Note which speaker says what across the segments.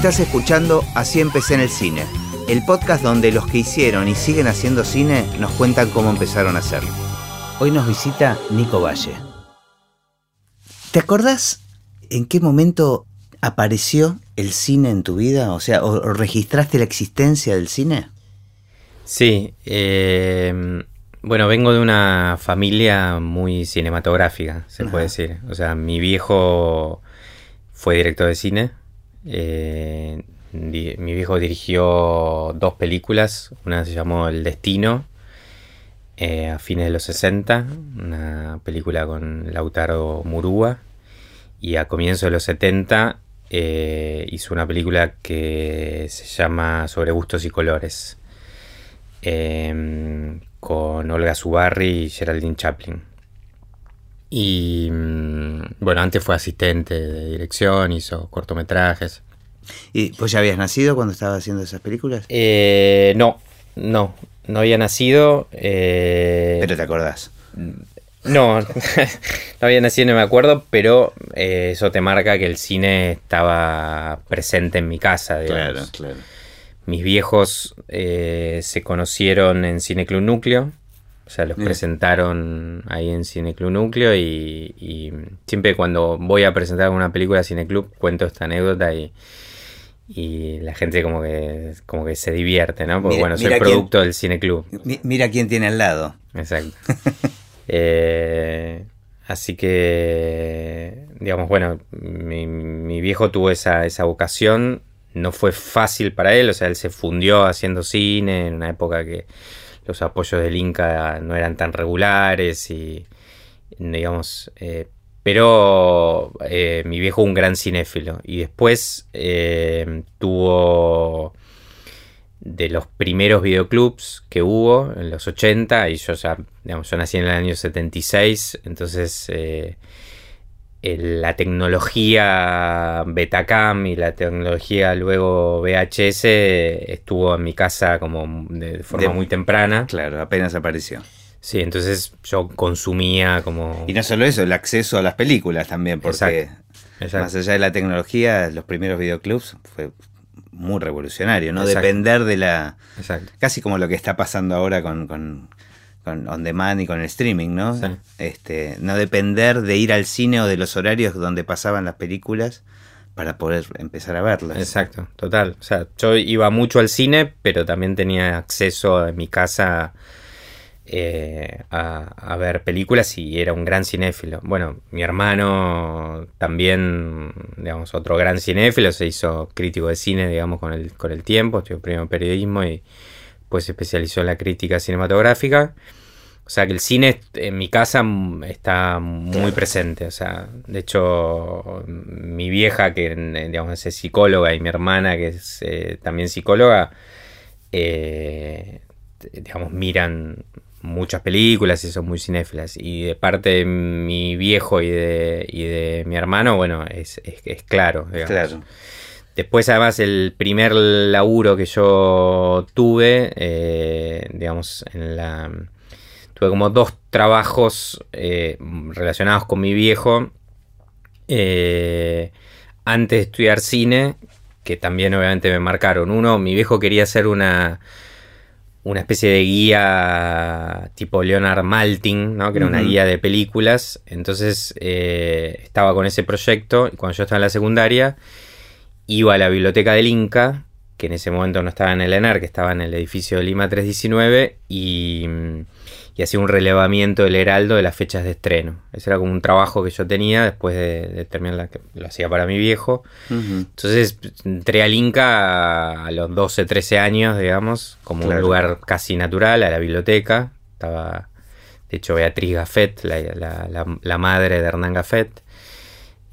Speaker 1: Estás escuchando Así empecé en el cine, el podcast donde los que hicieron y siguen haciendo cine nos cuentan cómo empezaron a hacerlo. Hoy nos visita Nico Valle. ¿Te acordás en qué momento apareció el cine en tu vida? O sea, ¿o registraste la existencia del cine?
Speaker 2: Sí, eh, bueno, vengo de una familia muy cinematográfica, se puede decir. O sea, mi viejo fue director de cine. Eh, mi viejo dirigió dos películas. Una se llamó El Destino, eh, a fines de los 60, una película con Lautaro Murúa. Y a comienzos de los 70 eh, hizo una película que se llama Sobre gustos y colores con Olga Zubarri y Geraldine Chaplin. Y mm, bueno, antes fue asistente de dirección, hizo cortometrajes.
Speaker 1: ¿Y pues ya habías nacido cuando estaba haciendo esas películas?
Speaker 2: Eh, no, no, no había nacido.
Speaker 1: Eh, pero te acordás.
Speaker 2: No, no había nacido, no me acuerdo, pero eh, eso te marca que el cine estaba presente en mi casa.
Speaker 1: Claro, claro.
Speaker 2: Mis viejos eh, se conocieron en Cineclub Núcleo. O sea, los presentaron ahí en Cineclub Núcleo y, siempre cuando voy a presentar una película a Cineclub cuento esta anécdota y, la gente como que, como que se divierte, ¿no? Porque bueno, soy producto del Cineclub.
Speaker 1: Mira quién tiene al lado.
Speaker 2: Exacto. Eh, así que, digamos, bueno, mi, viejo tuvo esa, esa vocación no fue fácil para él, o sea, él se fundió haciendo cine en una época que los apoyos del Inca no eran tan regulares y, digamos, eh, pero eh, mi viejo un gran cinéfilo. Y después eh, tuvo de los primeros videoclubs que hubo en los 80 y yo ya, digamos, yo nací en el año 76, entonces la tecnología Betacam y la tecnología luego VHS estuvo en mi casa como de forma muy temprana.
Speaker 1: Claro, apenas apareció.
Speaker 2: Sí, entonces yo consumía como...
Speaker 1: Y no solo eso, el acceso a las películas también, porque más allá de la tecnología, los primeros videoclubs fue muy revolucionario, ¿no? Depender de la...
Speaker 2: Exacto.
Speaker 1: Casi como lo que está pasando ahora con con on demand y con el streaming, ¿no? Este, no depender de ir al cine o de los horarios donde pasaban las películas para poder empezar a verlas.
Speaker 2: Exacto, total. O sea, yo iba mucho al cine, pero también tenía acceso en mi casa eh, a, ver películas y era un gran cinéfilo. Bueno, mi hermano también, digamos, otro gran cinéfilo, se hizo crítico de cine, digamos, con el, con el tiempo, estudió primero periodismo y pues se especializó en la crítica cinematográfica. O sea que el cine en mi casa está muy presente. O sea, de hecho, mi vieja, que digamos, es psicóloga, y mi hermana, que es eh, también psicóloga, eh, digamos, miran muchas películas y son muy cinéfilas. Y de parte de mi viejo y de, y de mi hermano, bueno, es, es, claro.
Speaker 1: Claro.
Speaker 2: Después, además, el primer laburo que yo tuve, eh, digamos, en la. Tuve como dos trabajos eh, relacionados con mi viejo. Eh, antes de estudiar cine, que también obviamente me marcaron. Uno, mi viejo quería hacer una, una especie de guía tipo Leonard Maltin, ¿no? que era una guía de películas. Entonces estaba con ese proyecto y cuando yo estaba en la secundaria iba a la biblioteca del Inca, que en ese momento no estaba en el ENAR, que estaba en el edificio de Lima 319, y, y hacía un relevamiento del Heraldo de las fechas de estreno. Ese era como un trabajo que yo tenía después de, terminar, la, lo hacía para mi viejo. Entonces entré al Inca a, los 12, 13 años, digamos, como un lugar casi natural, a la biblioteca. Estaba, de hecho, Beatriz Gaffet, la, la madre de Hernán Gaffet.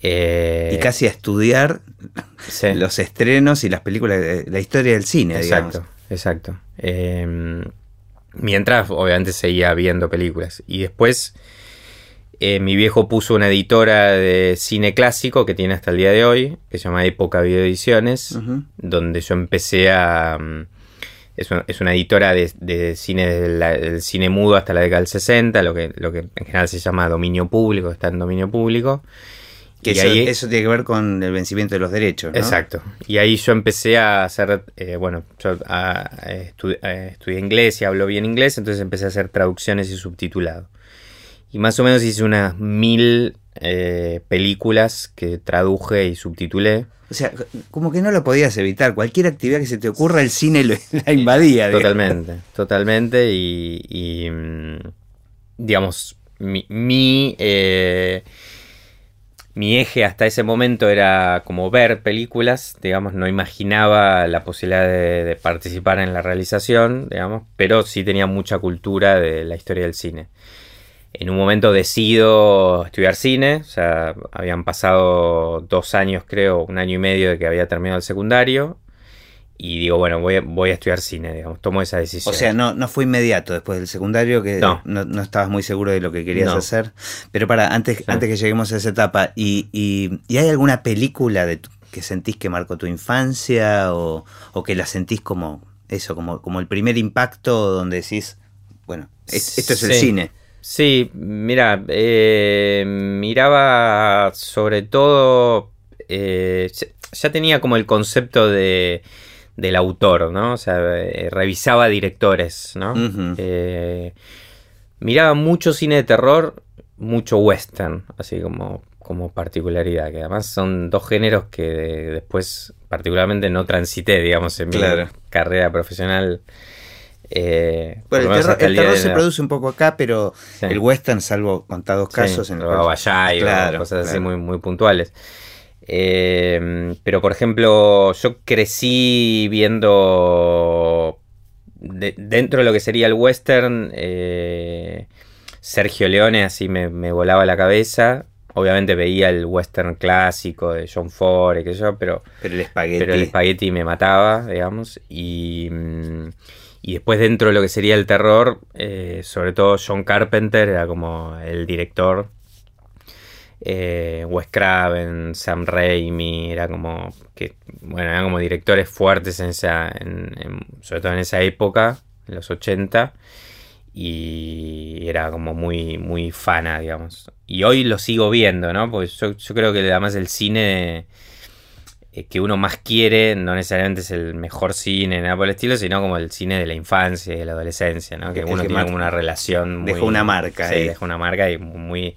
Speaker 1: Eh, y casi a estudiar los estrenos y las películas, la historia del cine,
Speaker 2: exacto, Exacto. Em, mientras, obviamente, seguía viendo películas. Y después, eh, mi viejo puso una editora de cine clásico que tiene hasta el día de hoy, que se llama Época Videoediciones, donde yo empecé a... Mm, es una, editora de, cine del cine mudo hasta la década del 60, lo que, lo que en general se llama dominio público, está en dominio público.
Speaker 1: Que
Speaker 2: Y
Speaker 1: eso,
Speaker 2: ahí-
Speaker 1: eso tiene que ver con el vencimiento de los derechos, ¿no?
Speaker 2: Exacto. Y ahí yo empecé a hacer, eh, bueno, yo a- a estu- eh, estudié inglés y hablo bien inglés, entonces empecé a hacer traducciones y subtitulado. Y más o menos hice unas mil eh, películas que traduje y subtitulé.
Speaker 1: O sea, como que no lo podías evitar. Cualquier actividad que se te ocurra, el cine lo- la invadía. digamos.
Speaker 2: Totalmente, totalmente. Y, y, mm, digamos, mi, mi, eh, mi eje hasta ese momento era como ver películas, digamos, no imaginaba la posibilidad de, participar en la realización, digamos, pero sí tenía mucha cultura de la historia del cine. En un momento decido estudiar cine, o sea, habían pasado dos años, creo, un año y medio de que había terminado el secundario, y digo, bueno, voy a, voy a estudiar cine, digamos, tomo esa decisión.
Speaker 1: O sea, no, no fue inmediato después del secundario que
Speaker 2: No.
Speaker 1: no, no estabas muy seguro de lo que querías
Speaker 2: No.
Speaker 1: hacer. Pero para, antes, antes que lleguemos a esa etapa, ¿y, y, y hay alguna película de tu- que sentís que marcó tu infancia o, o que la sentís como eso, como, como el primer impacto donde decís, bueno, es- esto es el cine?
Speaker 2: Sí, mira, eh, miraba sobre todo, eh, ya tenía como el concepto de, del autor, ¿no? O sea, eh, revisaba directores, ¿no? Eh, miraba mucho cine de terror, mucho western, así como, como particularidad, que además son dos géneros que después particularmente no transité, digamos, en mi carrera profesional. eh,
Speaker 1: Bueno, el terror, el terror se produce un poco acá, pero
Speaker 2: Sí.
Speaker 1: el western, salvo contados casos,
Speaker 2: Sí,
Speaker 1: en el
Speaker 2: o
Speaker 1: Claro,
Speaker 2: cosas así muy, muy puntuales. Eh, pero por ejemplo, yo crecí viendo de- dentro de lo que sería el western, eh, Sergio Leone así me, me volaba la cabeza. Obviamente veía el western clásico de John Ford y qué sé yo, pero
Speaker 1: pero el espagueti.
Speaker 2: pero el espagueti me mataba, digamos. Y, mm, y después dentro de lo que sería el terror, eh, sobre todo John Carpenter era como el director. Eh, Wes Craven, Sam Raimi, era como que, bueno, eran como directores fuertes en esa, en- en- sobre todo en esa época, en los 80, y era como muy, muy fana, digamos. Y hoy lo sigo viendo, ¿no? Porque yo, yo creo que además el cine eh, que uno más quiere no necesariamente es el mejor cine, nada por el estilo, sino como el cine de la infancia y de la adolescencia, ¿no? Que
Speaker 1: El
Speaker 2: uno
Speaker 1: que
Speaker 2: tiene como una relación muy...
Speaker 1: dejó una marca
Speaker 2: Sí,
Speaker 1: ahí.
Speaker 2: dejó una marca y muy,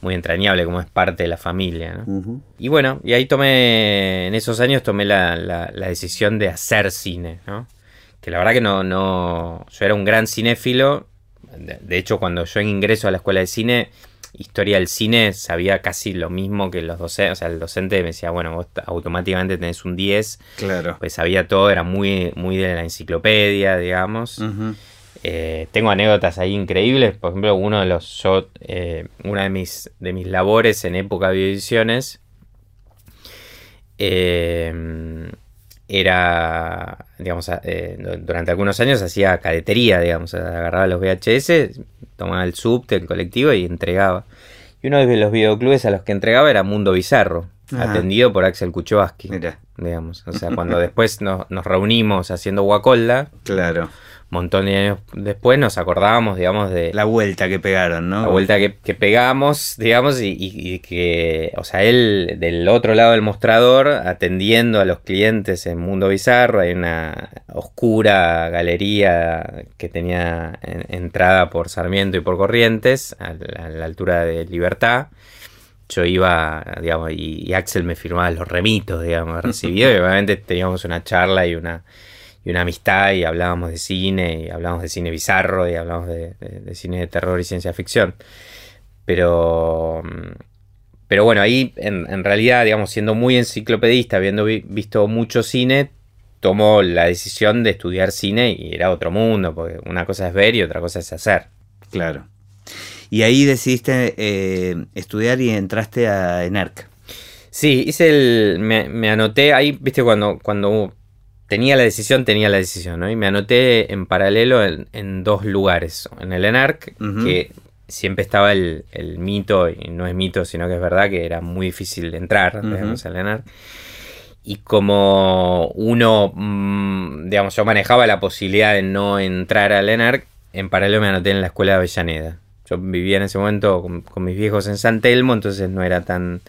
Speaker 2: muy entrañable, como es parte de la familia, ¿no? Y bueno, y ahí tomé, en esos años tomé la, la- la decisión de hacer cine, ¿no? Que la verdad que no, no, yo era un gran cinéfilo, de, de hecho cuando yo ingreso a la escuela de cine, historia del cine, sabía casi lo mismo que los docentes, o sea, el docente me decía, bueno, vos automáticamente tenés un 10,
Speaker 1: Claro.
Speaker 2: pues sabía todo, era muy, muy de la enciclopedia, digamos.
Speaker 1: Ujú.
Speaker 2: Eh, tengo anécdotas ahí increíbles. Por ejemplo, uno de los yo, eh, una de mis, de mis labores en época de ediciones eh, era, digamos, eh, du- durante algunos años hacía cadetería, digamos, agarraba los VHS, tomaba el subte, el colectivo y entregaba. Y uno de los videoclubes a los que entregaba era Mundo Bizarro,
Speaker 1: Ajá.
Speaker 2: atendido por Axel Kuchowski,
Speaker 1: Mira,
Speaker 2: digamos. O sea, cuando después nos, nos reunimos haciendo Guacolda,
Speaker 1: claro.
Speaker 2: Montón de años después nos acordábamos, digamos, de la,
Speaker 1: La vuelta que pegaron, ¿no?
Speaker 2: vuelta que, que pegamos, digamos, y, y- y que, o sea, él del otro lado del mostrador, atendiendo a los clientes en Mundo Bizarro, hay una oscura galería que tenía en- entrada por Sarmiento y por Corrientes, a la, a la altura de Libertad. Yo iba, digamos, y, y Axel me firmaba los remitos, digamos, recibido, y obviamente teníamos una charla y una, y una amistad y hablábamos de cine y hablábamos de cine bizarro y hablábamos de, de- de cine de terror y ciencia ficción. Pero, pero bueno, ahí en, en realidad, digamos, siendo muy enciclopedista, habiendo vi- visto mucho cine, tomó la decisión de estudiar cine y era otro mundo, porque una cosa es ver y otra cosa es hacer.
Speaker 1: Claro. Y ahí decidiste eh, estudiar y entraste a ENARC.
Speaker 2: Sí, hice el. Me, me anoté ahí, viste, cuando, cuando tenía la decisión, tenía la decisión, ¿no? Y me anoté en paralelo en, en dos lugares. En el ENARC, que siempre estaba el, el mito, y no es mito, sino que es verdad que era muy difícil entrar,
Speaker 1: Ujú.
Speaker 2: digamos, al ENARC. Y como uno, mm, digamos, yo manejaba la posibilidad de no entrar al ENARC, en paralelo me anoté en la escuela de Avellaneda. Yo vivía en ese momento con, con mis viejos en San Telmo, entonces no era tan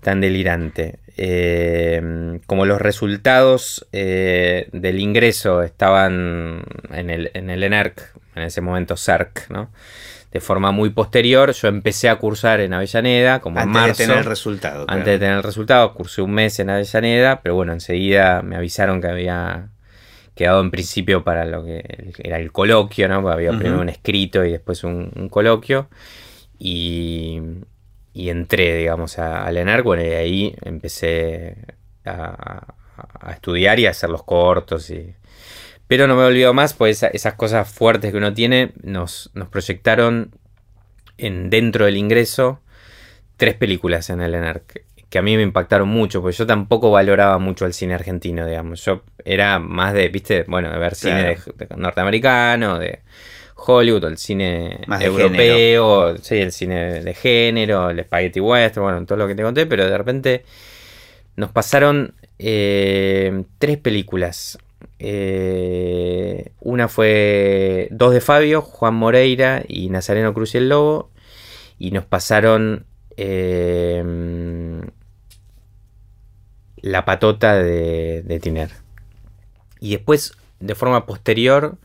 Speaker 2: tan delirante. Eh, como los resultados eh, del ingreso estaban en el, en el ENERC, en ese momento CERC, ¿no? de forma muy posterior, yo empecé a cursar en Avellaneda, como
Speaker 1: antes
Speaker 2: en marzo.
Speaker 1: de tener el resultado.
Speaker 2: Antes
Speaker 1: claro.
Speaker 2: de tener el resultado, cursé un mes en Avellaneda, pero bueno, enseguida me avisaron que había quedado en principio para lo que era el coloquio, ¿no? Porque había primero un escrito y después un, un coloquio. Y, y entré, digamos, a- ENARC, bueno, y ahí empecé a, a estudiar y a hacer los cortos y... Pero no me olvido más, pues esa- esas cosas fuertes que uno tiene nos, nos proyectaron en, dentro del ingreso tres películas en el ENARC que a mí me impactaron mucho, porque yo tampoco valoraba mucho el cine argentino, digamos. Yo era más de, viste, bueno, de ver cine de- de norteamericano, de Hollywood, el cine
Speaker 1: Más
Speaker 2: europeo, sí, el cine de género, el spaghetti western, bueno, todo lo que te conté, pero de repente nos pasaron eh, tres películas. Eh, una fue dos de Fabio, Juan Moreira y Nazareno Cruz y el Lobo. Y nos pasaron eh, La patota de, de Tiner. Y después, de forma posterior,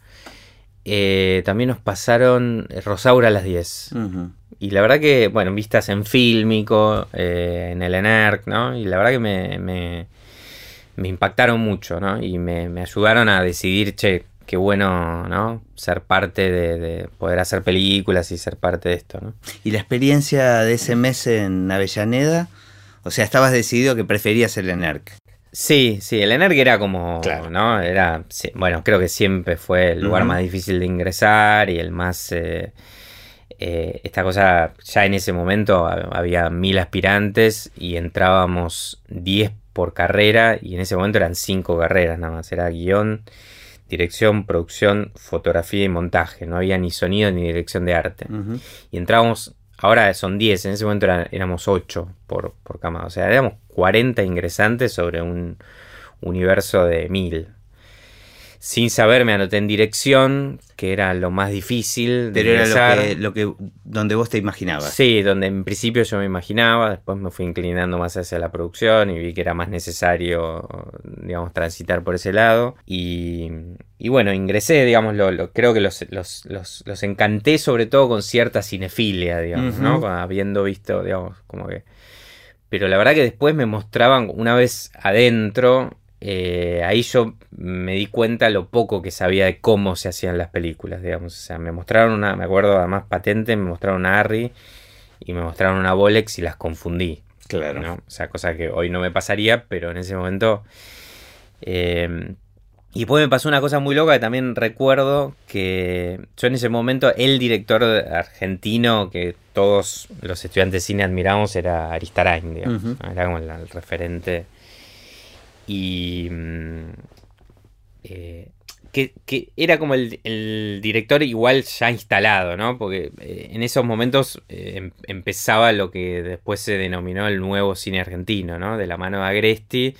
Speaker 2: eh, también nos pasaron Rosaura a las 10.
Speaker 1: Ujú.
Speaker 2: Y la verdad que, bueno, vistas en fílmico, eh, en el ENERC, ¿no? Y la verdad que me, me, me impactaron mucho, ¿no? Y me, me ayudaron a decidir, che, qué bueno, ¿no? Ser parte de, de poder hacer películas y ser parte de esto, ¿no?
Speaker 1: ¿Y la experiencia de ese mes en Avellaneda? O sea, estabas decidido que preferías el ENERC.
Speaker 2: Sí, sí, el ENERC era como,
Speaker 1: Claro.
Speaker 2: ¿no? Era, sí, bueno, creo que siempre fue el lugar más difícil de ingresar y el más... eh, eh, esta cosa, ya en ese momento ha- había mil aspirantes y entrábamos 10 por carrera y en ese momento eran 5 carreras nada más, era guion, dirección, producción, fotografía y montaje, no había ni sonido ni dirección de arte. Y entrábamos, ahora son 10, en ese momento era- éramos 8 por, por cama. O sea, éramos 40 ingresantes sobre un universo de 1000. Sin saber, me anoté en dirección, que era lo más difícil de
Speaker 1: Pero era
Speaker 2: ingresar.
Speaker 1: lo que, lo que, donde vos te imaginabas.
Speaker 2: Sí, donde en principio yo me imaginaba, después me fui inclinando más hacia la producción y vi que era más necesario, digamos, transitar por ese lado. Y, y bueno, ingresé, digamos, lo, lo- creo que los, los, los, los encanté sobre todo con cierta cinefilia, digamos. ¿no? Habiendo visto, digamos, como que... Pero la verdad que después me mostraban, una vez adentro, eh, ahí yo me di cuenta lo poco que sabía de cómo se hacían las películas, digamos. O sea, me mostraron una, me acuerdo además patente, me mostraron una Harry y me mostraron una Bolex y las confundí.
Speaker 1: Claro.
Speaker 2: ¿no? O sea, cosa que hoy no me pasaría, pero en ese momento... eh, y después me pasó una cosa muy loca que también recuerdo que yo en ese momento el director argentino que todos los estudiantes de cine admiramos era Aristarain, digamos. Era como el, el referente. Y... mm, eh, que, que era como el, director igual ya instalado, ¿no? Porque eh, en esos momentos eh, em- empezaba lo que después se denominó el nuevo cine argentino, ¿no? De la mano de Agresti,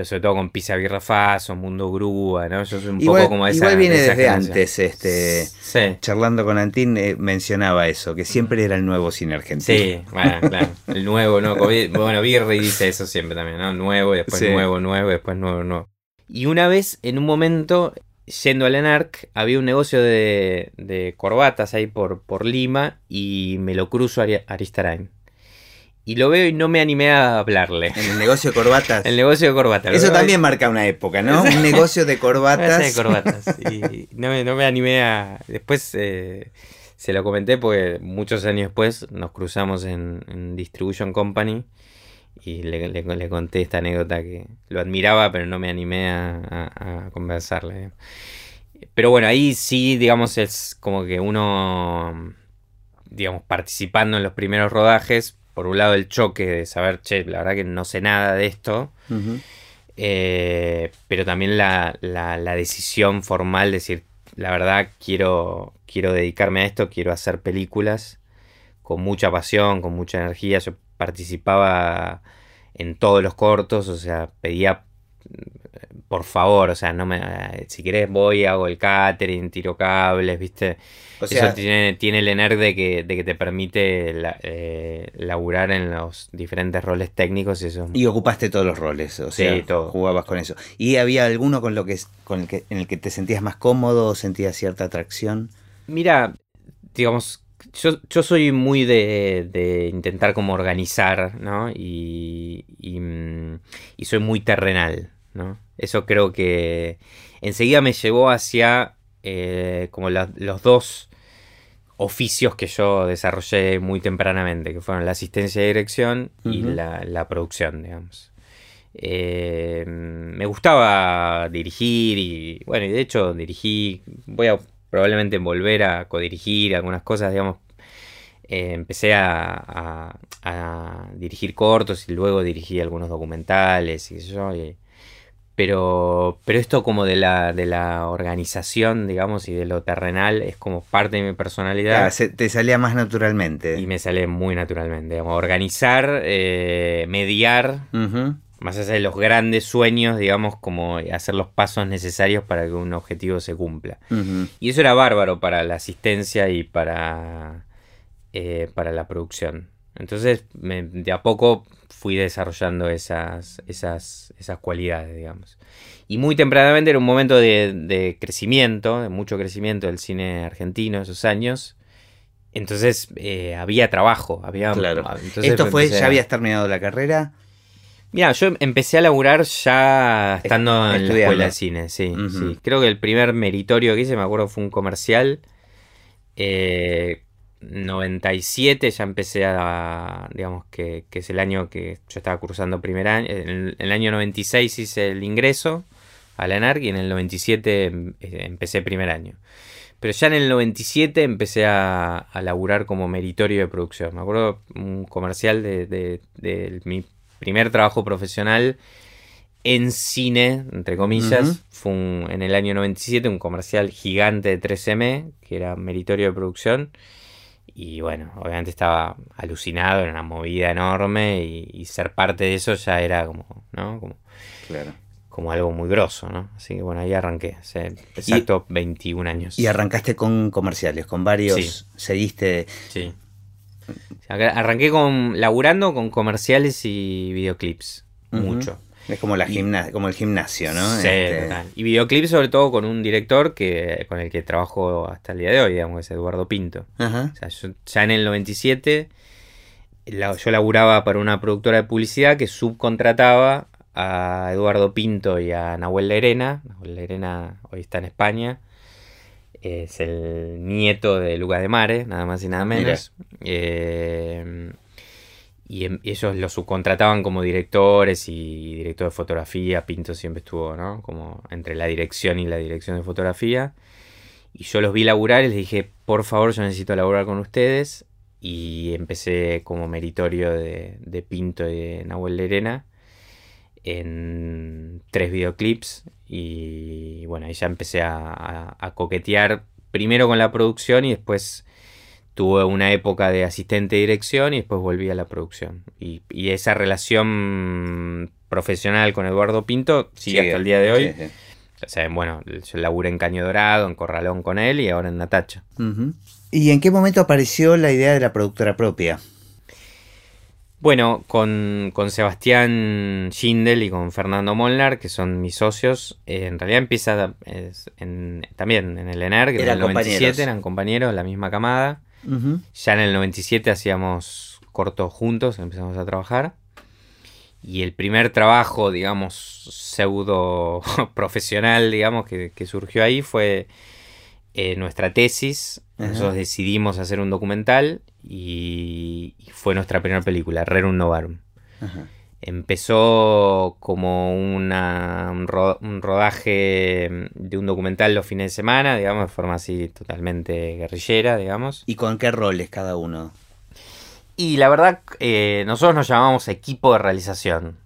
Speaker 2: pero sobre todo con Pisa Birra Faso, Mundo Grúa, ¿no? Yo soy un
Speaker 1: Igual,
Speaker 2: poco como esa
Speaker 1: igual viene
Speaker 2: de
Speaker 1: desde antes, este,
Speaker 2: Sí.
Speaker 1: charlando con Antín eh, mencionaba eso, que siempre era el nuevo cine argentino.
Speaker 2: Sí, bueno, claro. El nuevo, ¿no? Bueno, Birri dice eso siempre también, ¿no? Nuevo, y después
Speaker 1: Sí.
Speaker 2: nuevo, nuevo, después nuevo, nuevo. Y una vez, en un momento, yendo al ENARC, había un negocio de, de corbatas ahí por, por Lima y me lo cruzo a Aristarain. Y lo veo y no me animé a hablarle.
Speaker 1: En el negocio de corbatas.
Speaker 2: El negocio de corbatas.
Speaker 1: Eso también marca una época, ¿no? Un negocio de corbatas.
Speaker 2: de corbatas. Y no me, no me animé a... Después eh, se lo comenté porque muchos años después nos cruzamos en, en Distribution Company y le, le- le conté esta anécdota que lo admiraba pero no me animé a, a- a conversarle. Pero bueno, ahí sí, digamos, es como que uno, digamos, participando en los primeros rodajes, por un lado el choque de saber, che, la verdad que no sé nada de esto. Eh, pero también la, la- la decisión formal de decir, la verdad, quiero, quiero dedicarme a esto, quiero hacer películas con mucha pasión, con mucha energía. Yo participaba en todos los cortos, o sea, pedía por favor, o sea, no me, si querés voy, hago el catering, tiro cables, ¿viste? O sea, eso tiene, tiene el ENER de que, de que te permite eh, laburar en los diferentes roles técnicos y eso.
Speaker 1: Y ocupaste todos los roles, o sea, jugabas con eso. ¿Y había alguno con lo que, con el que, en el que te sentías más cómodo o sentías cierta atracción?
Speaker 2: Mira, digamos, yo, soy muy de, intentar como organizar, ¿no? Y, mm, y, soy muy terrenal, ¿no? Eso creo que enseguida me llevó hacia eh, como los dos oficios que yo desarrollé muy tempranamente, que fueron la asistencia de dirección y la, producción, digamos. Eh, me gustaba dirigir y bueno, y de hecho dirigí, voy a probablemente volver a codirigir algunas cosas, digamos. Eh, empecé a, dirigir cortos y luego dirigí algunos documentales y yo. Pero, pero esto como de la, de la organización, digamos, y de lo terrenal es como parte de mi personalidad.
Speaker 1: te salía más naturalmente.
Speaker 2: Y me sale muy naturalmente. Digamos, organizar, eh, mediar más allá de los grandes sueños, digamos, como hacer los pasos necesarios para que un objetivo se cumpla. Y eso era bárbaro para la asistencia y para, eh, para la producción. Entonces, de a poco fui desarrollando esas, esas, esas cualidades, digamos. Y muy tempranamente era un momento de, crecimiento, de mucho crecimiento del cine argentino esos años. Entonces eh, había trabajo, había...
Speaker 1: Claro. ¿Esto fue, ya habías terminado la carrera?
Speaker 2: Mira, yo empecé a laburar ya estando en la escuela de cine, sí, sí. Creo que el primer meritorio que hice, me acuerdo, fue un comercial. Eh, 97 ya empecé a, digamos que, es el año que yo estaba cursando primer año. En el, año 96 hice el ingreso a la ENARC y en el 97 em, eh, empecé primer año. Pero ya en el 97 empecé a, a laburar como meritorio de producción. Me acuerdo un comercial de, de, de mi primer trabajo profesional en cine, entre comillas, fue en el año 97 un comercial gigante de 3M, que era meritorio de producción. Y bueno, obviamente estaba alucinado, era una movida enorme y, ser parte de eso ya era como, ¿no? Como, claro. como algo muy grosso, ¿no? Así que bueno, ahí arranqué, hace exacto 21 años.
Speaker 1: Y arrancaste con comerciales, con varios, seguiste...
Speaker 2: Sí. Arranqué con laburando con comerciales y videoclips. Mucho.
Speaker 1: Es como la como el gimnasio, ¿no?
Speaker 2: Sí, este, Y videoclips sobre todo con un director que con el que trabajo hasta el día de hoy, digamos, que es Eduardo Pinto. ya en el 97 yo laburaba para una productora de publicidad que subcontrataba a Eduardo Pinto y a Nahuel Lerena. Nahuel Lerena hoy está en España es el nieto de Luca de Mare, nada más y nada menos. Eh, y em, ellos lo subcontrataban como directores y director de fotografía. Pinto siempre estuvo, ¿no? Como entre la dirección y la dirección de fotografía. Y yo los vi laburar y les dije, por favor, yo necesito laburar con ustedes. Y empecé como meritorio de, de Pinto y de Nahuel Lerena en tres videoclips y bueno, ahí ya empecé a, coquetear primero con la producción y después tuve una época de asistente de dirección y después volví a la producción. Y, esa relación profesional con Eduardo Pinto sigue hasta el día de hoy. O sea, bueno, yo laburé en Caño Dorado, en Corralón con él y ahora en Natacha.
Speaker 1: ¿Y en qué momento apareció la idea de la productora propia?
Speaker 2: Bueno, con, Sebastián Schindel y con Fernando Molnar, que son mis socios, eh, en realidad empieza también en el ENER, que en el 97 eran compañeros, la misma camada. Ya en el 97 hacíamos cortos juntos, empezamos a trabajar. Y el primer trabajo, digamos, pseudo profesional, digamos, que, surgió ahí fue eh, nuestra tesis. Nosotros decidimos hacer un documental y, fue nuestra primera película, Rerum Novarum. Empezó como una, un, rodaje de un documental los fines de semana, digamos, de forma así totalmente guerrillera, digamos.
Speaker 1: ¿Y con qué roles cada uno?
Speaker 2: Y la verdad, eh, nosotros nos llamamos equipo de realización.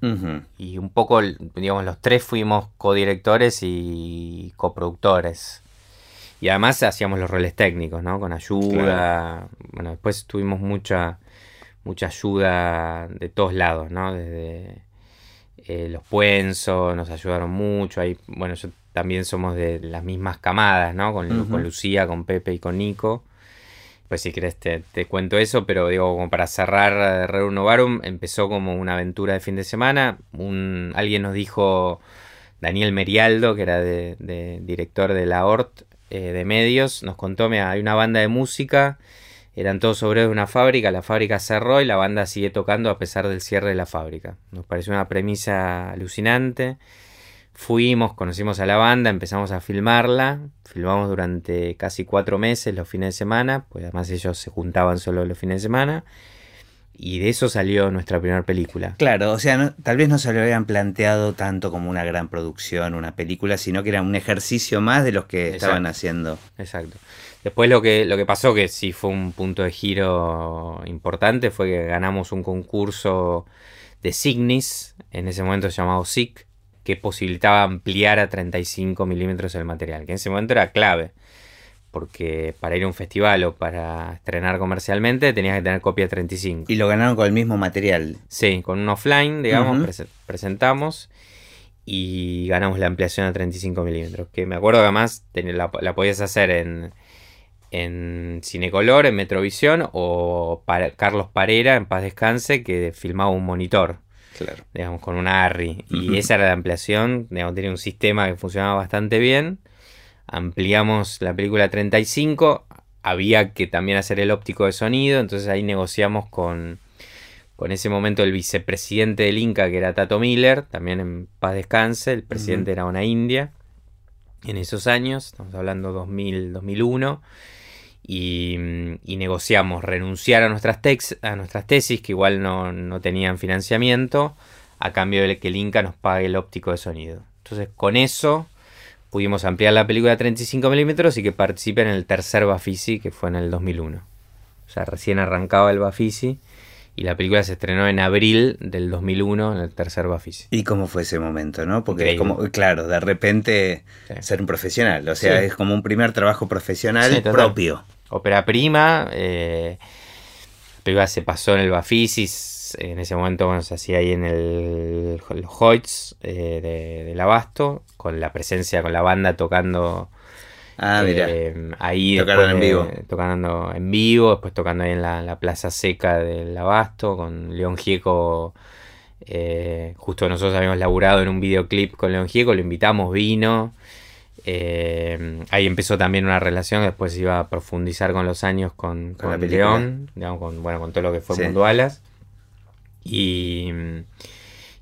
Speaker 2: Y un poco, digamos, los tres fuimos codirectores y coproductores. Y además hacíamos los roles técnicos, ¿no? Con ayuda. Bueno, después tuvimos mucha, mucha ayuda de todos lados, ¿no? Desde, eh, los Puenzo nos ayudaron mucho. Ahí, bueno, yo también somos de las mismas camadas, ¿no? Con, con Lucía, con Pepe y con Nico. Pues si querés te, te cuento eso, pero digo, como para cerrar Rerum Novarum, empezó como una aventura de fin de semana. Un, alguien nos dijo, Daniel Merialdo, que era de, director de la ORT eh, de medios, nos contó, mira, hay una banda de música, eran todos obreros de una fábrica, la fábrica cerró y la banda sigue tocando a pesar del cierre de la fábrica. Nos pareció una premisa alucinante. Fuimos, conocimos a la banda, empezamos a filmarla. Filmamos durante casi cuatro meses los fines de semana, pues además ellos se juntaban solo los fines de semana. Y de eso salió nuestra primera película.
Speaker 1: Claro, o sea, tal vez no se lo habían planteado tanto como una gran producción, una película, sino que era un ejercicio más de los que estaban haciendo.
Speaker 2: Exacto. Después lo que, lo que pasó, que sí fue un punto de giro importante, fue que ganamos un concurso de Signis, en ese momento llamado SIC, que posibilitaba ampliar a 35 milímetros el material, que en ese momento era clave, porque para ir a un festival o para estrenar comercialmente tenías que tener copia 35.
Speaker 1: Y lo ganaron con el mismo material.
Speaker 2: Sí, con un offline, digamos, presentamos y ganamos la ampliación a 35 milímetros, que me acuerdo que además la, la podías hacer en, en Cinecolor, en Metrovisión, o para Carlos Parera, en Paz Descanse, que filmaba un monitor. Claro. Digamos, con una ARRI. Y esa era la ampliación. Digamos, tenía un sistema que funcionaba bastante bien. Ampliamos la película 35. Había que también hacer el óptico de sonido. Entonces ahí negociamos con, con ese momento el vicepresidente del Inca, que era Tato Miller, también en paz descanse. El presidente era una india en esos años. Estamos hablando 2000, 2001 y, negociamos renunciar a nuestras, a nuestras tesis, que igual no, tenían financiamiento, a cambio de que el Inca nos pague el óptico de sonido. Entonces, con eso pudimos ampliar la película a 35 milímetros y que participe en el tercer Bafisi, que fue en el 2001. O sea, recién arrancaba el Bafisi y la película se estrenó en abril del 2001 en el tercer Bafisi.
Speaker 1: ¿Y cómo fue ese momento, no? Porque como, claro, de repente ser un profesional, o sea, es como un primer trabajo profesional propio.
Speaker 2: Ópera prima, eh, la película se pasó en el Bafisis, en ese momento bueno, se hacía ahí en el, los Hoyts eh, del Abasto, con la presencia, con la banda tocando
Speaker 1: Ah, mira. Eh,
Speaker 2: ahí
Speaker 1: Tocaron en vivo.
Speaker 2: tocando en vivo, después tocando ahí en la, Plaza Seca del Abasto con León Gieco. Eh, justo nosotros habíamos laburado en un videoclip con León Gieco, lo invitamos, vino. Eh, ahí empezó también una relación, después iba a profundizar con los años con, con, León, digamos, con, bueno, con todo lo que fue Mundo Alas. Y.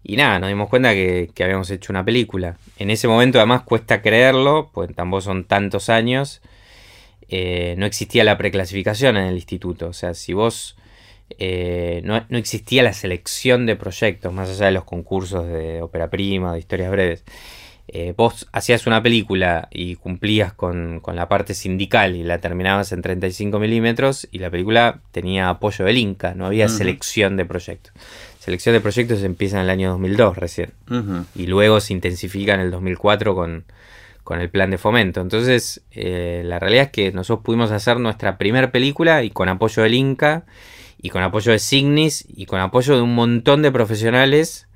Speaker 2: Y nada, nos dimos cuenta que, habíamos hecho una película. En ese momento además cuesta creerlo, pues tampoco son tantos años. Eh, no existía la preclasificación en el instituto. O sea, si vos... Eh, no, existía la selección de proyectos, más allá de los concursos de ópera prima, de historias breves. Eh, vos hacías una película y cumplías con, la parte sindical y la terminabas en 35 milímetros y la película tenía apoyo del Inca, no había selección de proyectos selección de proyectos empieza en el año 2002 recién. Y luego se intensifica en el 2004 con, con el plan de fomento. Entonces, eh, la realidad es que nosotros pudimos hacer nuestra primera película y con apoyo del Inca, y con apoyo de Signis, y con apoyo de un montón de profesionales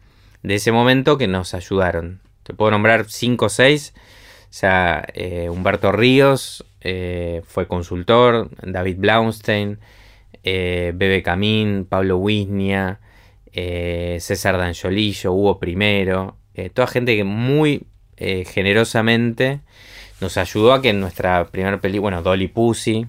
Speaker 2: de ese momento que nos ayudaron. Te puedo nombrar 5 o 6. O sea, eh, Humberto Ríos eh, fue consultor, David Blaunstein, Bebe Camín, Pablo Wisnia, eh, César Danjolillo, Hugo Primero, eh, toda gente que muy eh, generosamente nos ayudó a que en nuestra primera película, bueno, Dolly Pussy,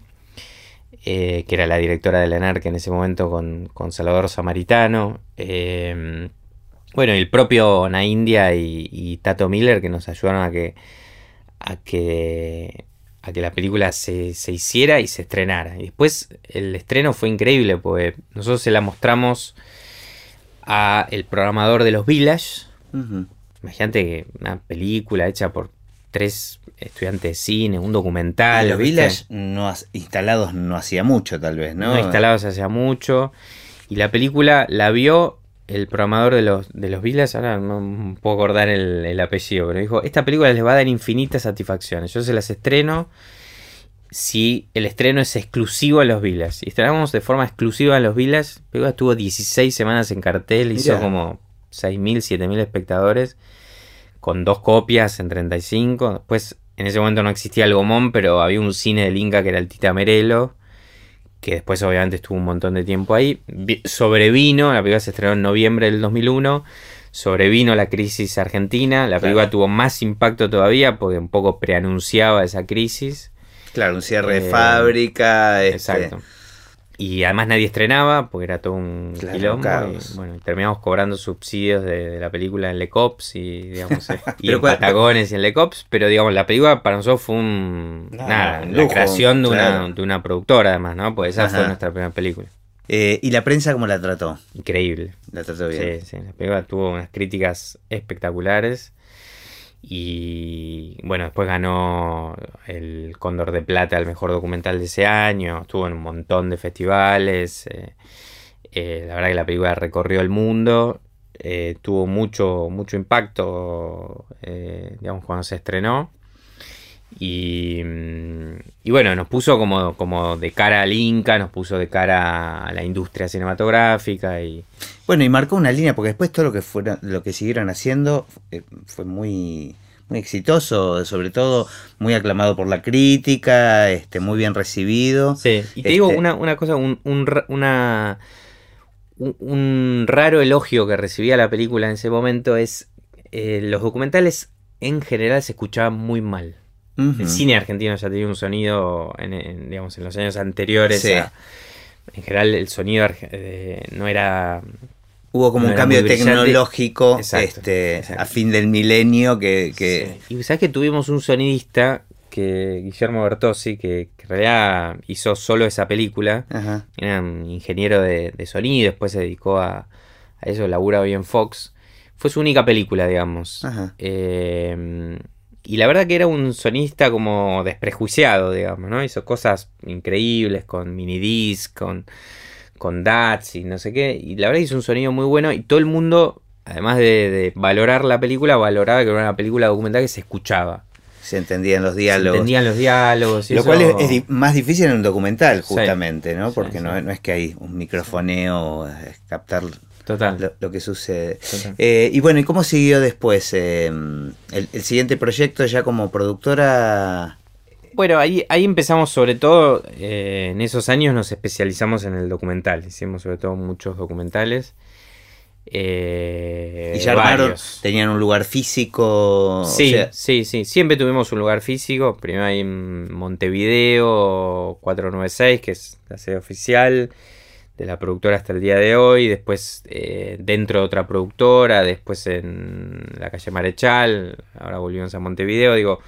Speaker 2: que era la directora de la NARC en ese momento con, Salvador Samaritano, bueno, el propio Ana India y, Tato Miller que nos ayudaron a que, a que, a que la película se, se, hiciera y se estrenara. Y después el estreno fue increíble, porque nosotros se la mostramos a el programador de los Village. Imagínate que una película hecha por tres estudiantes de cine, un documental.
Speaker 1: Los Village no instalados no hacía mucho, tal vez, ¿no?
Speaker 2: No instalados hacía mucho. Y la película la vio el programador de los, de los Village, ahora no puedo acordar el, el apellido, pero dijo, esta película les va a dar infinitas satisfacciones. Yo se las estreno si el estreno es exclusivo a los Vilas. Y estrenamos de forma exclusiva a los Vilas. Pero estuvo 16 semanas en cartel, hizo como 6.000, 7.000 espectadores, con dos copias en 35. Después, en ese momento no existía el Gomón, pero había un cine del Inca que era el Tita Merelo, que después obviamente estuvo un montón de tiempo ahí. Sobrevino, la película se estrenó en noviembre del 2001 sobrevino la crisis argentina, la película tuvo más impacto todavía porque un poco preanunciaba esa crisis.
Speaker 1: Claro, un cierre de eh, fábrica.
Speaker 2: Este, exacto. Y además nadie estrenaba porque era todo un quilombo. Y, bueno, terminamos cobrando subsidios de, la película en Lecops y, digamos, eh, y en Patagones y en Lecops. Pero, digamos, la película para nosotros fue un. nada, la creación de, una, de una productora, además, ¿no? Pues esa fue nuestra primera película.
Speaker 1: Eh, ¿Y la prensa cómo la trató?
Speaker 2: Increíble.
Speaker 1: La trató bien.
Speaker 2: Sí, sí. La película tuvo unas críticas espectaculares. Y bueno, después ganó el Cóndor de Plata, el mejor documental de ese año. Estuvo en un montón de festivales. Eh, eh, la verdad que la película recorrió el mundo. tuvo mucho, mucho impacto, digamos, cuando se estrenó. Y, bueno, nos puso como, como de cara al Inca, nos puso de cara a la industria cinematográfica y...
Speaker 1: Bueno, y marcó una línea, porque después todo lo que fuera, lo que siguieron haciendo eh, fue muy, muy exitoso, sobre todo muy aclamado por la crítica, este, muy bien recibido.
Speaker 2: Sí, y te digo este una, cosa, un, una, un, raro elogio que recibía la película en ese momento es eh, los documentales en general se escuchaban muy mal. El cine argentino ya tenía un sonido, en, digamos, en los años anteriores. en general el sonido eh, no era...
Speaker 1: Hubo como un cambio tecnológico este, a fin del milenio que...
Speaker 2: Y sabes que tuvimos un sonidista, que Guillermo Bertossi, que, en realidad hizo solo esa película. Era un ingeniero de, sonido, después se dedicó a, a eso, labura hoy en Fox. Fue su única película, digamos. Eh, y la verdad que era un sonista como desprejuiciado, digamos, ¿no? Hizo cosas increíbles con minidisc, con, con DATs y no sé qué. Y la verdad hizo un sonido muy bueno y todo el mundo, además de, valorar la película, valoraba que era una película documental que se escuchaba.
Speaker 1: Se entendían los diálogos. Se
Speaker 2: entendían los diálogos.
Speaker 1: Lo cual es, más difícil en un documental, justamente, ¿no? Porque no, no, es que hay un microfoneo, es captar
Speaker 2: Total.
Speaker 1: Lo, que sucede. Eh, y bueno, ¿y cómo siguió después? Eh, el, siguiente proyecto ya como productora...
Speaker 2: Bueno, ahí, ahí empezamos sobre todo, eh, en esos años nos especializamos en el documental, hicimos sobre todo muchos documentales.
Speaker 1: y ya armaron, tenían un lugar físico.
Speaker 2: Sí, sí, sí, siempre tuvimos un lugar físico, primero ahí en Montevideo 496, que es la sede oficial de la productora hasta el día de hoy, después eh, dentro de otra productora, después en la calle Marechal, ahora volvimos a Montevideo, digo,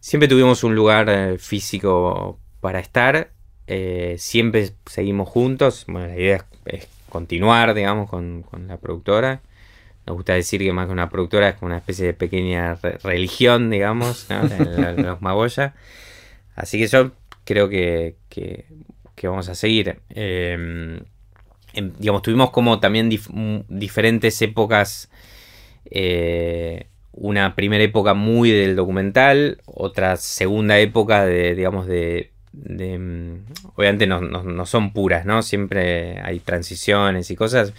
Speaker 2: siempre tuvimos un lugar eh, físico para estar, eh, siempre seguimos juntos, bueno, la idea es, continuar, digamos, con, la productora. Nos gusta decir que más que una productora es como una especie de pequeña religión, digamos, los Magoya. Así que yo creo que que vamos a seguir. Em, em, digamos, tuvimos como también diferentes épocas. Eh, una primera época muy del documental, otra segunda época de, digamos, de... Em, obviamente no, no, son puras, ¿no? Siempre hay transiciones y cosas.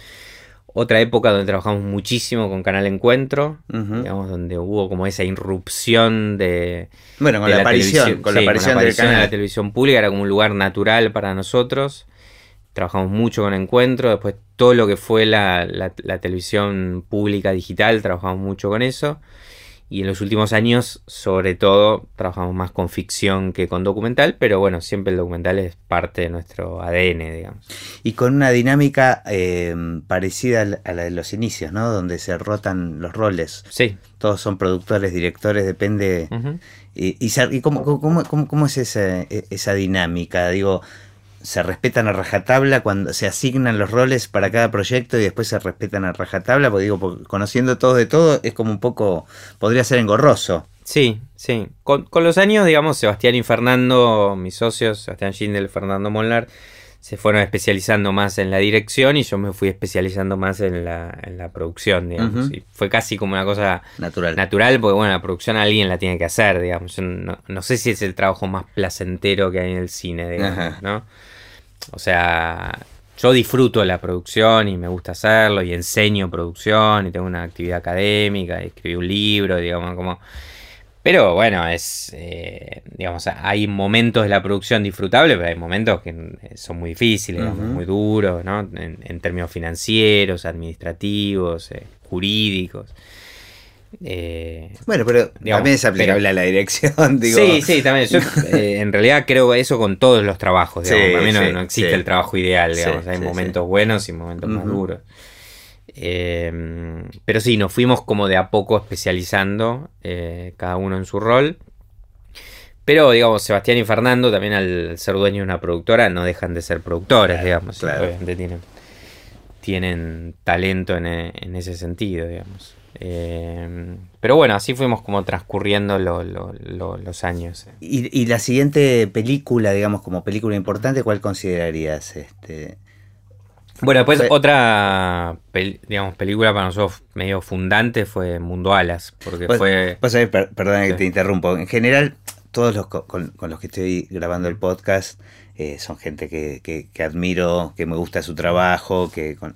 Speaker 2: Otra época donde trabajamos muchísimo con Canal Encuentro, digamos, donde hubo como esa irrupción de.
Speaker 1: Bueno, con la, aparición, con la aparición,
Speaker 2: del canal. de la televisión pública, era como un lugar natural para nosotros. Trabajamos mucho con Encuentro, después todo lo que fue la, la televisión pública digital, trabajamos mucho con eso. Y en los últimos años, sobre todo, trabajamos más con ficción que con documental, pero bueno, siempre el documental es parte de nuestro ADN, digamos.
Speaker 1: Y con una dinámica eh, parecida a la de los inicios, ¿no? Donde se rotan los roles.
Speaker 2: Sí.
Speaker 1: Todos son productores, directores, depende. Y, y, cómo, cómo, cómo, cómo, es esa, e, esa dinámica? Digo, se respetan a rajatabla cuando se asignan los roles para cada proyecto y después se respetan a rajatabla, porque digo, conociendo todos de todo es como un poco, podría ser engorroso.
Speaker 2: Sí, sí. Con, los años, digamos, Sebastián y Fernando, mis socios, Sebastián Schindel y Fernando Molnar, se fueron especializando más en la dirección y yo me fui especializando más en la, en la producción, digamos. y fue casi como una cosa
Speaker 1: natural.
Speaker 2: Natural, porque bueno, la producción alguien la tiene que hacer, digamos. no, no, sé si es el trabajo más placentero que hay en el cine, digamos, ¿no? O sea, yo disfruto la producción y me gusta hacerlo y enseño producción y tengo una actividad académica y escribí un libro, digamos, como... Pero bueno, es, eh, digamos, hay momentos de la producción disfrutables, pero hay momentos que son muy difíciles, muy duros, ¿no? En, términos financieros, administrativos, eh, jurídicos.
Speaker 1: Eh, bueno, pero también es aplicable a la dirección.
Speaker 2: Digo. Sí, sí, también. Yo eh, en realidad creo eso con todos los trabajos. Digamos. a mí no, existe el trabajo ideal. Digamos. Hay momentos buenos y momentos más duros. Em, pero sí, nos fuimos como de a poco especializando, eh, cada uno en su rol. Pero, digamos, Sebastián y Fernando, también al ser dueños de una productora, no dejan de ser productores, digamos. Obviamente tienen, tienen talento en, en ese sentido, digamos. Eh, pero bueno, así fuimos como transcurriendo los años.
Speaker 1: ¿Y, la siguiente película, digamos, como película importante, cuál considerarías? Este?
Speaker 2: Bueno, después otra digamos, película para nosotros medio fundante fue Mundo Alas, porque fue...
Speaker 1: perdón que te interrumpo. En general, todos los con, los que estoy grabando el podcast eh, son gente que, que, admiro, que me gusta su trabajo, que con,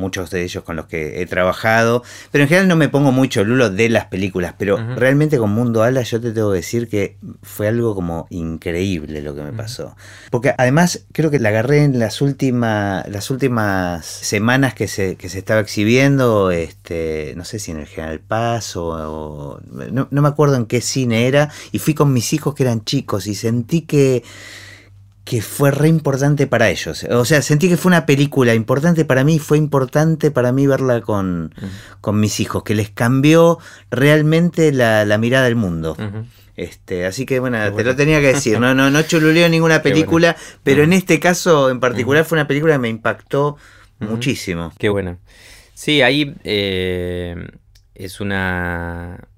Speaker 1: muchos de ellos con los que he trabajado, pero en general no me pongo mucho lulo de las películas, pero realmente con Mundo Ala yo te tengo que decir que fue algo como increíble lo que me pasó. Porque además creo que la agarré en las últimas, las últimas semanas que se, que se estaba exhibiendo, este, no sé si en el General Paz o, no, no me acuerdo en qué cine era, y fui con mis hijos que eran chicos y sentí que que fue re importante para ellos. O sea, sentí que fue una película importante para mí, fue importante para mí verla con, mis hijos, que les cambió realmente la, mirada del mundo. Este, así que bueno, te lo tenía que decir, no, no, no chululeo ninguna película, pero en este caso en particular fue una película que me impactó muchísimo.
Speaker 2: Qué bueno. Sí, ahí eh, es una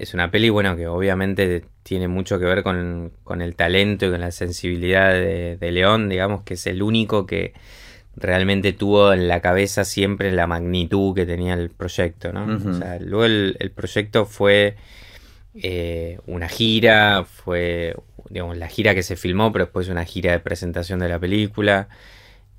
Speaker 2: es una peli, bueno, que obviamente tiene mucho que ver con, el talento y con la sensibilidad de, León, digamos, que es el único que realmente tuvo en la cabeza siempre la magnitud que tenía el proyecto, ¿no? O sea, luego el, proyecto fue eh, una gira, fue, digamos, la gira que se filmó, pero después una gira de presentación de la película.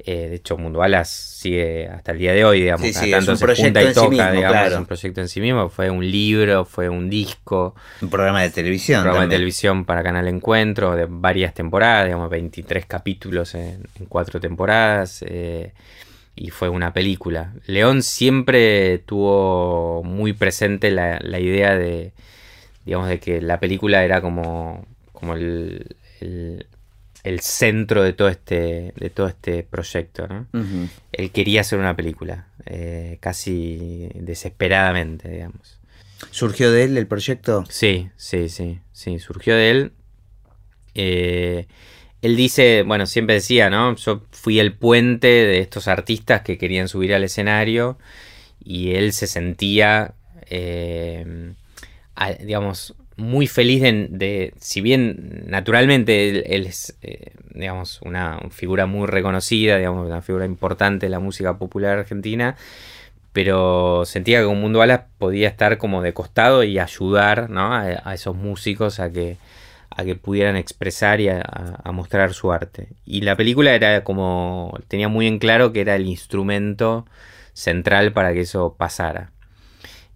Speaker 2: Eh, de hecho, Mundo Alas sigue hasta el día de hoy, digamos.
Speaker 1: Sí, tanto se junta y toca, digamos.
Speaker 2: un proyecto en sí mismo. Fue un libro, fue un disco.
Speaker 1: Un programa de televisión. Un
Speaker 2: programa de televisión para Canal Encuentro de varias temporadas, digamos, 23 capítulos en, cuatro temporadas. Eh, y fue una película. León siempre tuvo muy presente la, idea de, digamos, de que la película era como, como el el centro de todo este, de todo este proyecto. ¿no? Él quería hacer una película, eh, casi desesperadamente, digamos.
Speaker 1: ¿Surgió de él el proyecto?
Speaker 2: Sí, sí, sí, sí, surgió de él. Eh, él dice, bueno, siempre decía, ¿no? Yo fui el puente de estos artistas que querían subir al escenario y él se sentía, eh, digamos, muy feliz de, si bien naturalmente él, es, eh, digamos, una figura muy reconocida, digamos, una figura importante de la música popular argentina, pero sentía que un Mundo Alas podía estar como de costado y ayudar ¿no? a, esos músicos a que, a que pudieran expresar y a, a, mostrar su arte. Y la película era como, tenía muy en claro que era el instrumento central para que eso pasara.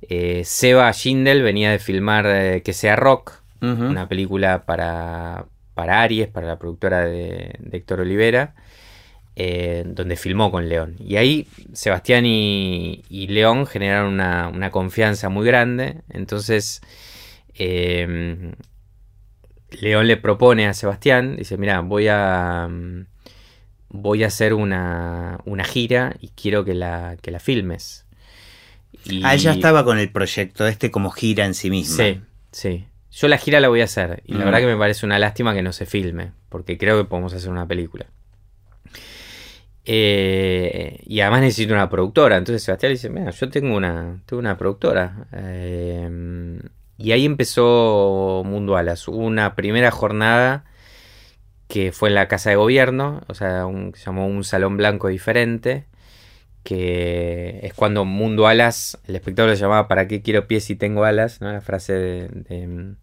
Speaker 2: Eh, Seba Schindel venía de filmar eh, Que sea Rock, una película para, para Aries, para la productora de, Héctor Olivera, eh, donde filmó con León. Y ahí Sebastián y, León generaron una, confianza muy grande. Entonces em, León le propone a Sebastián, dice, mira, voy a... Voy a hacer una, una gira y quiero que la, que la filmes.
Speaker 1: Ah, ya estaba con el proyecto este como gira en sí mismo.
Speaker 2: Sí, sí. Yo la gira la voy a hacer y la verdad que me parece una lástima que no se filme, porque creo que podemos hacer una película. Eh, y además necesito una productora. Entonces Sebastián dice, mira, yo tengo una, tengo una productora. Eh, y ahí empezó Mundo Alas. Una primera jornada que fue en la casa de gobierno, o sea, se llamó un salón blanco diferente que es cuando Mundo Alas, el espectador lo llamaba ¿Para qué quiero pies si tengo alas? ¿no? La frase de,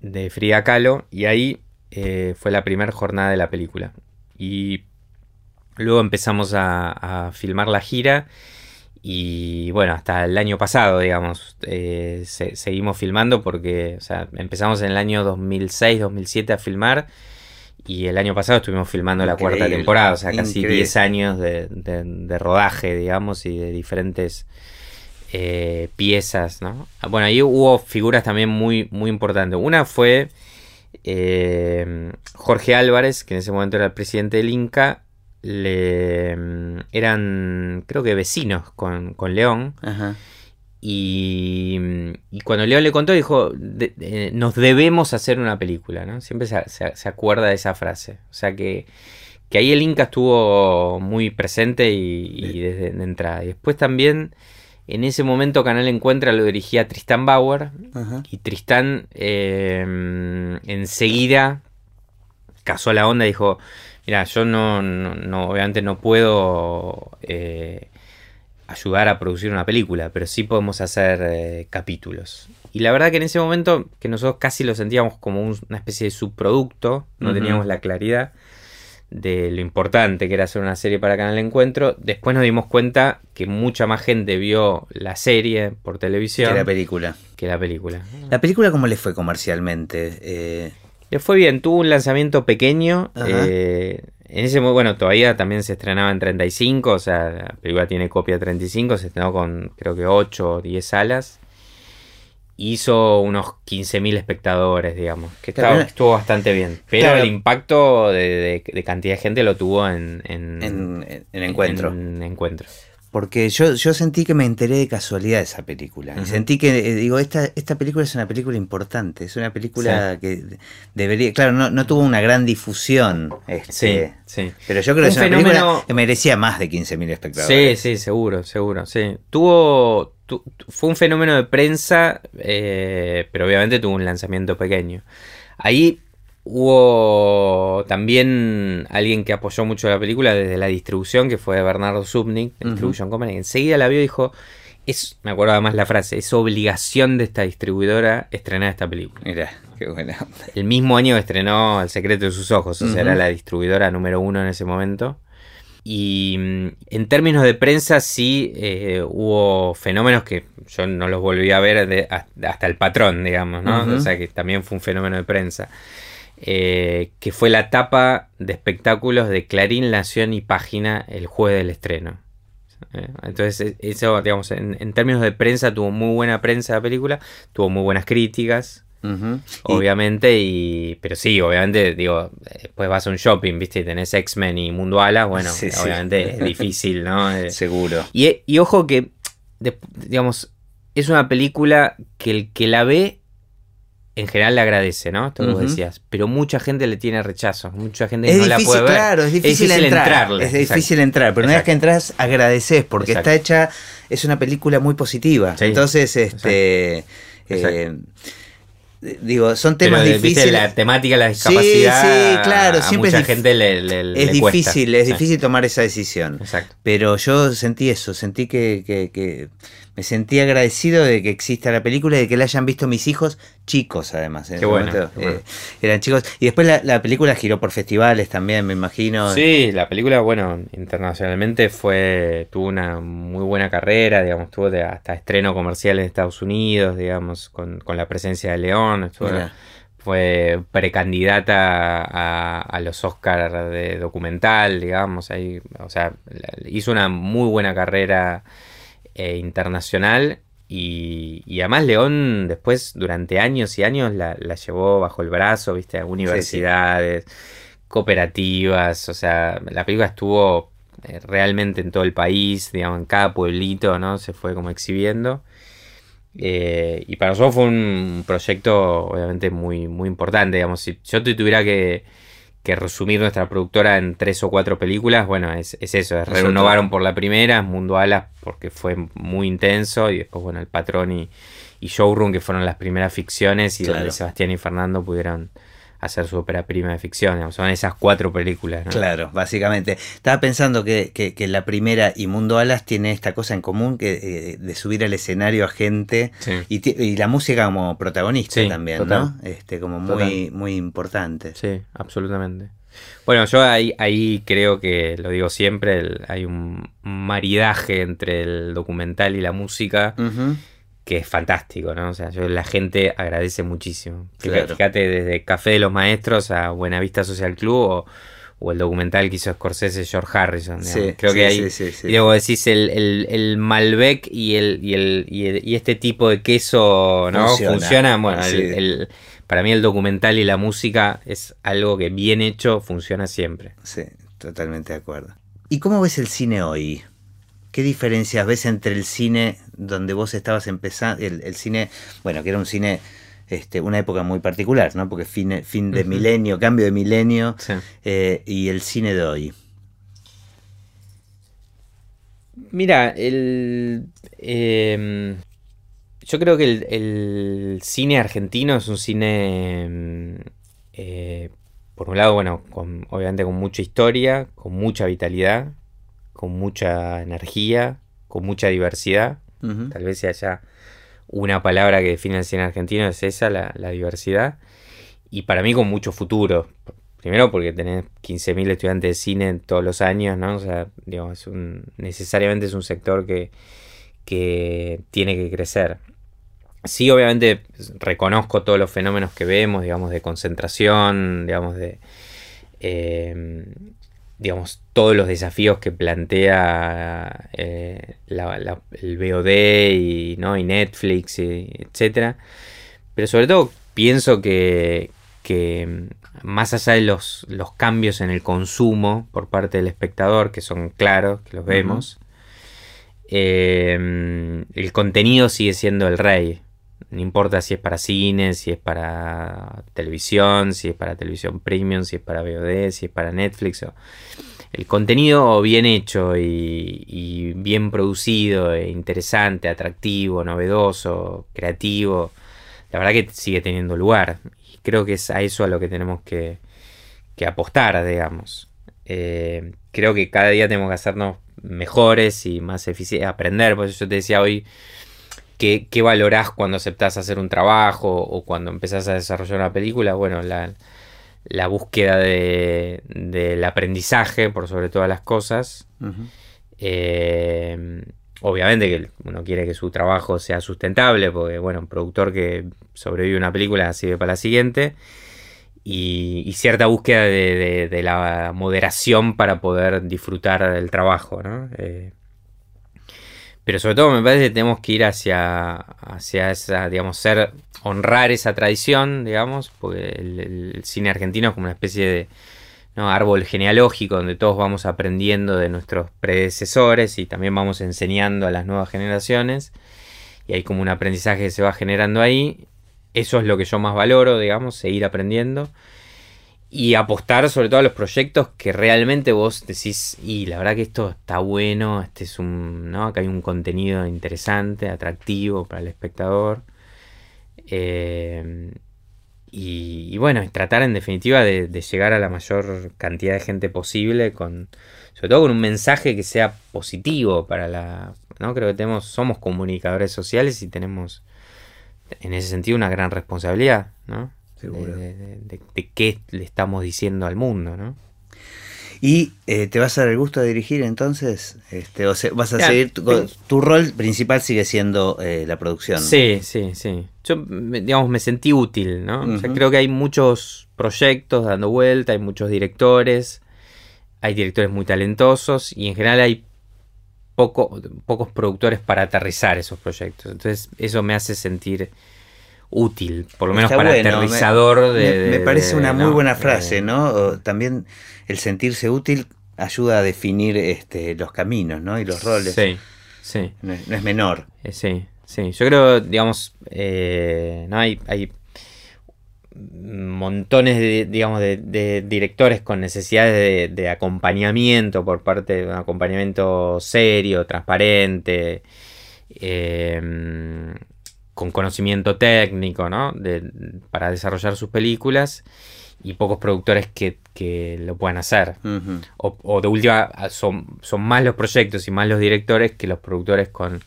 Speaker 2: de, Frida Kahlo. Y ahí eh, fue la primera jornada de la película. Y Luego empezamos a, filmar la gira y bueno, hasta el año pasado, digamos, eh, seguimos filmando porque empezamos en el año 2006, 2007 a filmar y el año pasado estuvimos filmando la cuarta temporada, o sea, casi 10 años de, rodaje, digamos, y de diferentes eh, piezas, ¿no? Bueno, ahí hubo figuras también muy, muy importantes. Una fue eh, Jorge Álvarez, que en ese momento era el presidente del Inca, le, mm, eran, creo que vecinos con, León. Y, cuando León le contó, dijo, eh, nos debemos hacer una película, ¿no? Siempre se, acuerda de esa frase. O sea que, que, ahí el Inca estuvo muy presente y, desde entrada. Y después también, en ese momento Canal Encuentra lo dirigía Tristan Bauer. Y Tristán eh, enseguida casó la onda y dijo, Mira, yo no, no, obviamente no puedo eh, ayudar a producir una película, pero sí podemos hacer eh, capítulos. Y la verdad que en ese momento, que nosotros casi lo sentíamos como una especie de subproducto, no teníamos la claridad de lo importante que era hacer una serie para Canal Encuentro. Después nos dimos cuenta que mucha más gente vio la serie por televisión.
Speaker 1: Que la película.
Speaker 2: Que la película.
Speaker 1: ¿La película cómo le fue comercialmente? Eh,
Speaker 2: le fue bien, tuvo un lanzamiento pequeño. Eh, en ese bueno, todavía también se estrenaba en 35, o sea, la película tiene copia 35, se estrenó con creo que 8 o 10 salas. Hizo unos 15.000 espectadores, digamos, que estuvo bastante bien. Pero el impacto de, cantidad de gente lo tuvo en,
Speaker 1: en, en, encuentro.
Speaker 2: En, encuentro.
Speaker 1: Porque yo, yo sentí que me enteré de casualidad de esa película. Y sentí que, eh, digo, esta, esta película es una película importante. Es una película que debería. Claro, no, no tuvo una gran difusión. Este, sí, sí. Pero yo creo que es una película que merecía más de 15.000 espectadores.
Speaker 2: Sí, sí, seguro, seguro. Sí. Tuvo. fue un fenómeno de prensa, eh, pero obviamente tuvo un lanzamiento pequeño. Ahí Hubo también alguien que apoyó mucho la película desde la distribución, que fue Bernardo Subnik, Distribution Company. Enseguida la vio y dijo, es, me acuerdo además la frase, es obligación de esta distribuidora estrenar esta película.
Speaker 1: Mira, qué buena.
Speaker 2: El mismo año estrenó El secreto de sus ojos, o sea, era la distribuidora número uno en ese momento. Y mm, en términos de prensa sí eh, hubo fenómenos que yo no los volví a ver hasta el patrón, digamos, ¿no? O sea que también fue un fenómeno de prensa. Eh, que fue la tapa de espectáculos de Clarín, Nación y Página el jueves del estreno. Eh, entonces, e, eso, digamos, en, términos de prensa, tuvo muy buena prensa la película, tuvo muy buenas críticas. Obviamente, y, pero sí, obviamente, digo, después vas a un shopping, viste, y tenés X-Men y Mundo Alas, bueno, obviamente es difícil, ¿no?
Speaker 1: Eh, Seguro.
Speaker 2: Y, y ojo que, digamos, es una película que el que la ve en general le agradece, ¿no? Esto lo decías. Pero mucha gente le tiene rechazo. Mucha gente no la puede ver.
Speaker 1: Claro, es difícil, entrar. Es difícil entrar. Pero una vez que entras, agradeces porque está hecha. Es una película muy positiva. Entonces, este. Eh, digo, son temas difíciles.
Speaker 2: la temática, la discapacidad. Sí, sí, claro. A mucha gente le,
Speaker 1: Es difícil, es difícil tomar esa decisión. Exacto. Pero yo sentí eso, sentí que, que me sentí agradecido de que exista la película y de que la hayan visto mis hijos, chicos además.
Speaker 2: qué, bueno,
Speaker 1: eh, eran chicos. Y después la, película giró por festivales también, me imagino.
Speaker 2: Sí, la película, bueno, internacionalmente fue tuvo una muy buena carrera, digamos, tuvo hasta estreno comercial en Estados Unidos, digamos, con, la presencia de León. fue precandidata a, a, los Oscars de documental, digamos, ahí, o sea, hizo una muy buena carrera eh, internacional y, además León después durante años y años la, llevó bajo el brazo, viste, a universidades, cooperativas, o sea, la película estuvo eh, realmente en todo el país, digamos, en cada pueblito, ¿no? Se fue como exhibiendo. Eh, y para nosotros fue un proyecto obviamente muy, muy importante, digamos, si yo te tuviera que que resumir nuestra productora en tres o cuatro películas, bueno, es, eso, es renovaron por la primera, Mundo Alas porque fue muy intenso, y después, bueno, El Patrón y, Showroom, que fueron las primeras ficciones, y donde Sebastián y Fernando pudieron hacer su ópera prima de ficción. Son esas cuatro películas.
Speaker 1: Claro, básicamente. Estaba pensando que, que, la primera y Mundo Alas tiene esta cosa en común que eh, de subir al escenario a gente y, la música como protagonista también, ¿no? Este, como muy, muy importante.
Speaker 2: Sí, absolutamente. Bueno, yo ahí, ahí creo que, lo digo siempre, hay un maridaje entre el documental y la música que es fantástico, ¿no? O sea, yo, la gente agradece muchísimo. Fíjate, desde Café de los Maestros a Buenavista Social Club o, o el documental que hizo Scorsese George Harrison. Creo que ahí, digo, decís el, el, Malbec y el, y el, y este tipo de queso, ¿no? Funciona. Bueno, el, para mí el documental y la música es algo que bien hecho funciona siempre.
Speaker 1: Sí, totalmente de acuerdo. ¿Y cómo ves el cine hoy? ¿Qué diferencias ves entre el cine donde vos estabas empezando, el, cine, bueno, que era un cine, este, una época muy particular, ¿no? Porque fin, fin de milenio, cambio de milenio, eh, y el cine de hoy?
Speaker 2: Mira, el, em, yo creo que el, cine argentino es un cine, mm, eh, por un lado, bueno, con, obviamente con mucha historia, con mucha vitalidad, con mucha energía, con mucha diversidad. Tal vez si haya una palabra que define el cine argentino, es esa, la, diversidad. Y para mí con mucho futuro. Primero porque tenés 15.000 estudiantes de cine todos los años, ¿no? O sea, digamos, necesariamente es un sector que, que tiene que crecer. Sí, obviamente reconozco todos los fenómenos que vemos, digamos, de concentración, digamos, de, eh, digamos, todos los desafíos que plantea eh, el VOD y, ¿no? y Netflix, y, etc. Pero sobre todo pienso que, que más allá de los, los, cambios en el consumo por parte del espectador, que son claros, que los vemos, eh, el contenido sigue siendo el rey. No importa si es para cine, si es para televisión, si es para televisión premium, si es para VOD, si es para Netflix. El contenido bien hecho y, bien producido, e interesante, atractivo, novedoso, creativo, la verdad que sigue teniendo lugar. Y creo que es a eso a lo que tenemos que, apostar, digamos. Eh, creo que cada día tenemos que hacernos mejores y más eficientes, aprender. Por eso yo te decía hoy qué, qué valorás cuando aceptás hacer un trabajo o cuando empezás a desarrollar una película. Bueno, la, búsqueda de, del aprendizaje por sobre todas las cosas. Eh, obviamente que uno quiere que su trabajo sea sustentable, porque bueno, un productor que sobrevive una película sirve para la siguiente. Y, cierta búsqueda de, la moderación para poder disfrutar del trabajo, ¿no? Eh, pero sobre todo me parece que tenemos que ir hacia, hacia esa, digamos, ser, honrar esa tradición, digamos, porque el, cine argentino es como una especie de árbol genealógico donde todos vamos aprendiendo de nuestros predecesores y también vamos enseñando a las nuevas generaciones. Y hay como un aprendizaje que se va generando ahí. Eso es lo que yo más valoro, digamos, seguir aprendiendo y apostar sobre todo a los proyectos que realmente vos decís, y la verdad que esto está bueno, este es un, ¿no? Acá hay un contenido interesante, atractivo para el espectador. Eh, y, bueno, tratar en definitiva de, llegar a la mayor cantidad de gente posible, con, sobre todo con un mensaje que sea positivo para la... ¿no? Creo que tenemos, somos comunicadores sociales y tenemos en ese sentido una gran responsabilidad, ¿no? De, qué le estamos diciendo al mundo, ¿no?
Speaker 1: ¿Y eh, te vas a dar el gusto de dirigir entonces? Este, o ¿Vas a seguir? Tu, rol principal sigue siendo eh, la producción.
Speaker 2: Sí, sí, sí. Yo, digamos, me sentí útil, ¿no? creo que hay muchos proyectos dando vuelta, hay muchos directores, hay directores muy talentosos y en general hay poco, pocos productores para aterrizar esos proyectos. Entonces, eso me hace sentir útil, por lo menos para aterrizador
Speaker 1: de, me, parece una muy buena frase, ¿no? También el sentirse útil ayuda a definir este, los caminos, ¿no? Y los roles.
Speaker 2: Sí, sí.
Speaker 1: No es, menor.
Speaker 2: Eh, sí, sí. Yo creo, digamos, eh, no hay, hay montones de, digamos, de, directores con necesidades de, acompañamiento por parte de un acompañamiento serio, transparente. Eh, con conocimiento técnico, ¿no? para desarrollar sus películas y pocos productores que, lo puedan hacer. o, de última, son, son más los proyectos y más los directores que los productores con,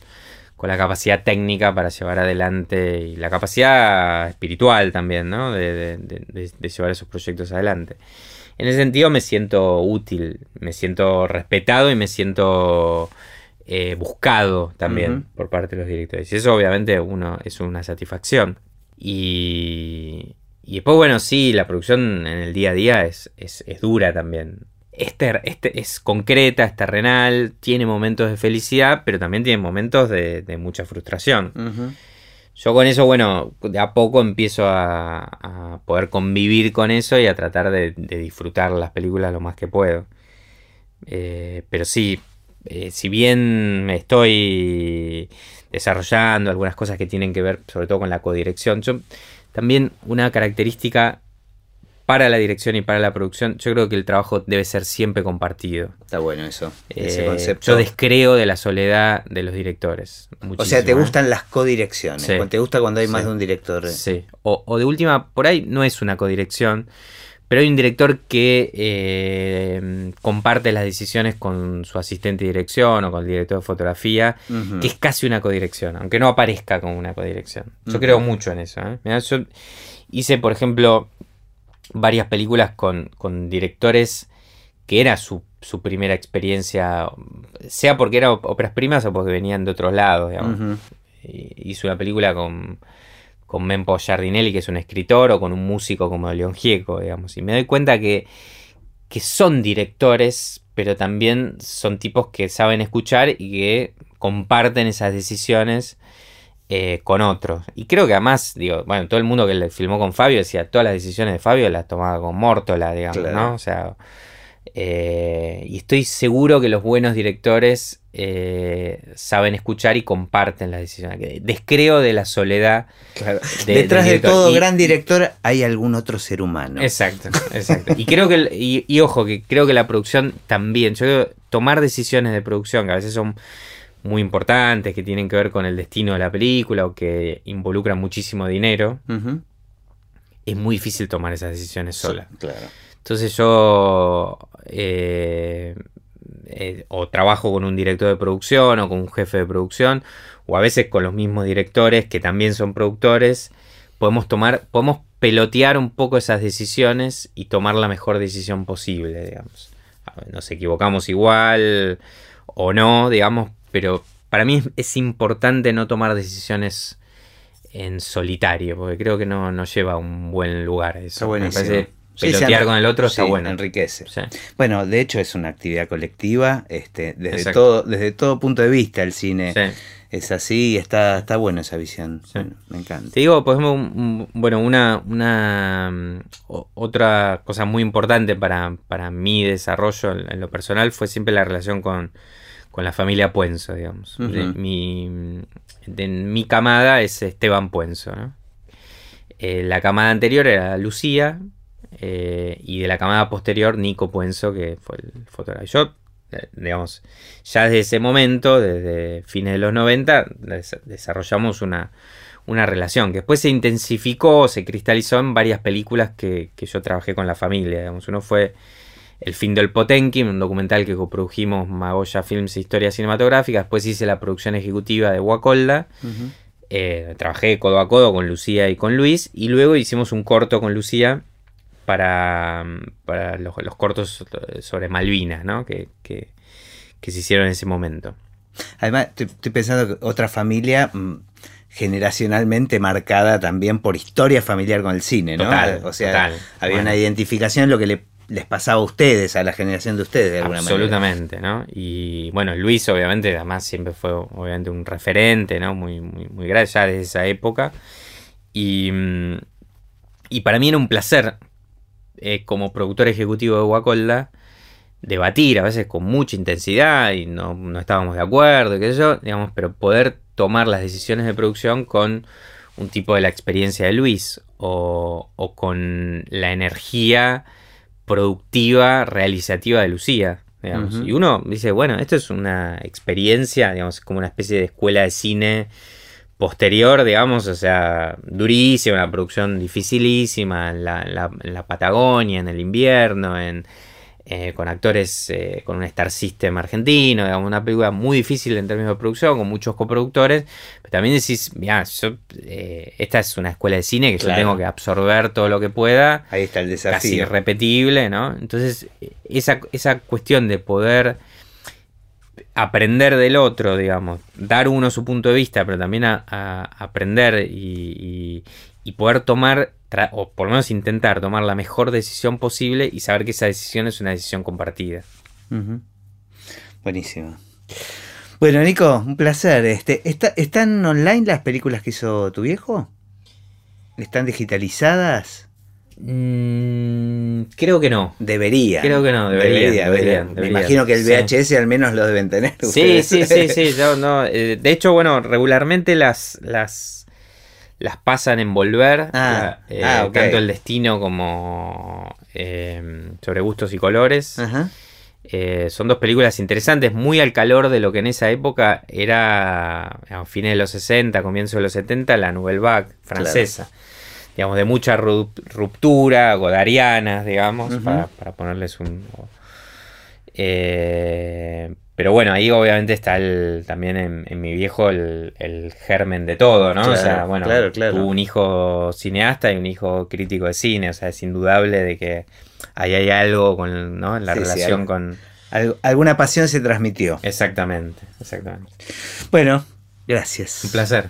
Speaker 2: la capacidad técnica para llevar adelante y la capacidad espiritual también, ¿no? De, llevar esos proyectos adelante. en ese sentido me siento útil, me siento respetado y me siento eh, buscado también por parte de los directores. Y eso obviamente uno es una satisfacción. Y, y después, bueno, sí, la producción en el día a día es, es, dura también. Este, este, es concreta, es terrenal, tiene momentos de felicidad, pero también tiene momentos de, mucha frustración. Yo con eso, bueno, de a poco empiezo a, poder convivir con eso y a tratar de, disfrutar las películas lo más que puedo. Eh, pero sí, eh, si bien estoy desarrollando algunas cosas que tienen que ver sobre todo con la codirección, yo, también una característica para la dirección y para la producción, yo creo que el trabajo debe ser siempre compartido.
Speaker 1: Está bueno eso, ese
Speaker 2: eh,
Speaker 1: concepto.
Speaker 2: Yo descreo de la soledad de los directores.
Speaker 1: O sea, te gustan las codirecciones, te gusta cuando hay más de un director.
Speaker 2: Sí, o, de última, por ahí no es una codirección, pero hay un director que eh, comparte las decisiones con su asistente de dirección o con el director de fotografía, que es casi una codirección, aunque no aparezca como una codirección. Yo creo mucho en eso. ¿eh? yo hice, por ejemplo, varias películas con, directores que era su, primera experiencia, sea porque eran óperas primas o porque venían de otros lados, digamos. Hizo una película con, con Mempo Giardinelli, que es un escritor, o con un músico como León Gieco, digamos. Y me doy cuenta que, que son directores, pero también son tipos que saben escuchar y que comparten esas decisiones eh, con otros. Y creo que además, digo, bueno, todo el mundo que le filmó con Fabio decía, todas las decisiones de Fabio las tomaba con Mórtola, digamos, ¿no? O sea, eh, y estoy seguro que los buenos directores eh, saben escuchar y comparten las decisiones. Descreo de la soledad.
Speaker 1: Detrás de todo gran director hay algún otro ser humano.
Speaker 2: Exacto, exacto. y creo que, y, ojo, que creo que la producción también, yo creo tomar decisiones de producción, que a veces son muy importantes que tienen que ver con el destino de la película o que involucran muchísimo dinero, es muy difícil tomar esas decisiones sola. Entonces yo eh, eh, o trabajo con un director de producción o con un jefe de producción o a veces con los mismos directores que también son productores, podemos tomar, podemos pelotear un poco esas decisiones y tomar la mejor decisión posible, digamos. Nos equivocamos igual o no, digamos, pero para mí es, importante no tomar decisiones en solitario, porque creo que no, no lleva a un buen lugar eso. Me parece pelotear con el otro está bueno.
Speaker 1: Enriquece. Bueno, de hecho es una actividad colectiva, este, desde todo, desde todo punto de vista el cine. Es así y está, está bueno esa visión. me encanta.
Speaker 2: Te digo, por ejemplo, bueno, una, una otra cosa muy importante para, para mi desarrollo en lo personal fue siempre la relación con, con la familia Puenzo, digamos. mi, de, mi, camada es Esteban Puenzo. Eh, la camada anterior era Lucía eh, y de la camada posterior Nico Puenzo, que fue el fotógrafo. Yo, eh, digamos, ya desde ese momento, desde fines de los 90, desarrollamos una, una relación que después se intensificó, se cristalizó en varias películas que, que yo trabajé con la familia. Digamos. Uno fue el fin del Potenkin, un documental que coprodujimos Magoya Films e Historia Cinematográfica. Después hice la producción ejecutiva de Guacolda. Eh, trabajé codo a codo con Lucía y con Luis. Y luego hicimos un corto con Lucía para, para los, cortos sobre Malvinas, ¿no? Que, que, se hicieron en ese momento.
Speaker 1: Además, estoy, pensando que otra familia mm, generacionalmente marcada también por historia familiar con el cine, ¿no? o sea, había una identificación, lo que le les pasaba a ustedes, a la generación de ustedes, de alguna
Speaker 2: Absolutamente, ¿no? Y bueno, Luis obviamente además siempre fue obviamente un referente, ¿no? Muy, muy, muy grande ya desde esa época. Y, mm, y para mí era un placer, eh, como productor ejecutivo de Guacolda, debatir a veces con mucha intensidad y no, no estábamos de acuerdo, qué sé yo, digamos, pero poder tomar las decisiones de producción con un tipo de la experiencia de Luis o, o con la energía productiva, realizativa de Lucía. Y uno dice, bueno, esto es una experiencia, digamos, como una especie de escuela de cine posterior, digamos, o sea, durísima, una producción dificilísima en la, Patagonia, en el invierno, en, eh, con actores eh, con un Star System argentino, digamos, una película muy difícil en términos de producción, con muchos coproductores, pero también decís, mira, eh, esta es una escuela de cine que yo tengo que absorber todo lo que pueda.
Speaker 1: Ahí está el desafío.
Speaker 2: Casi irrepetible, ¿no? Entonces, esa, esa cuestión de poder aprender del otro, digamos, dar uno su punto de vista, pero también a, aprender y, poder tomar, o por lo menos intentar tomar la mejor decisión posible y saber que esa decisión es una decisión compartida.
Speaker 1: Buenísimo. Bueno, Nico, un placer. Este, ¿Están online las películas que hizo tu viejo? ¿Están digitalizadas?
Speaker 2: Mm, creo que no.
Speaker 1: Debería.
Speaker 2: Creo que no, debería.
Speaker 1: Me imagino que el VHS al menos lo deben tener.
Speaker 2: Sí, sí, sí, sí. no, eh, de hecho, bueno, regularmente las, las, las pasan en volver. Ah, eh, ah, Tanto el destino como eh, sobre gustos y colores. son dos películas interesantes, muy al calor de lo que en esa época era, a fines de los 60, comienzo de los 70, la Nouvelle Vague francesa digamos, de mucha ruptura, godarianas, digamos, para, ponerles un... Eh, pero bueno, ahí obviamente está el, también en, mi viejo el, germen de todo, ¿no? o sea, bueno, tuvo un hijo cineasta y un hijo crítico de cine, o sea, es indudable de que ahí hay algo con, ¿no? en la relación con...
Speaker 1: alguna pasión se transmitió.
Speaker 2: Exactamente, exactamente.
Speaker 1: Bueno, gracias.
Speaker 2: Un placer.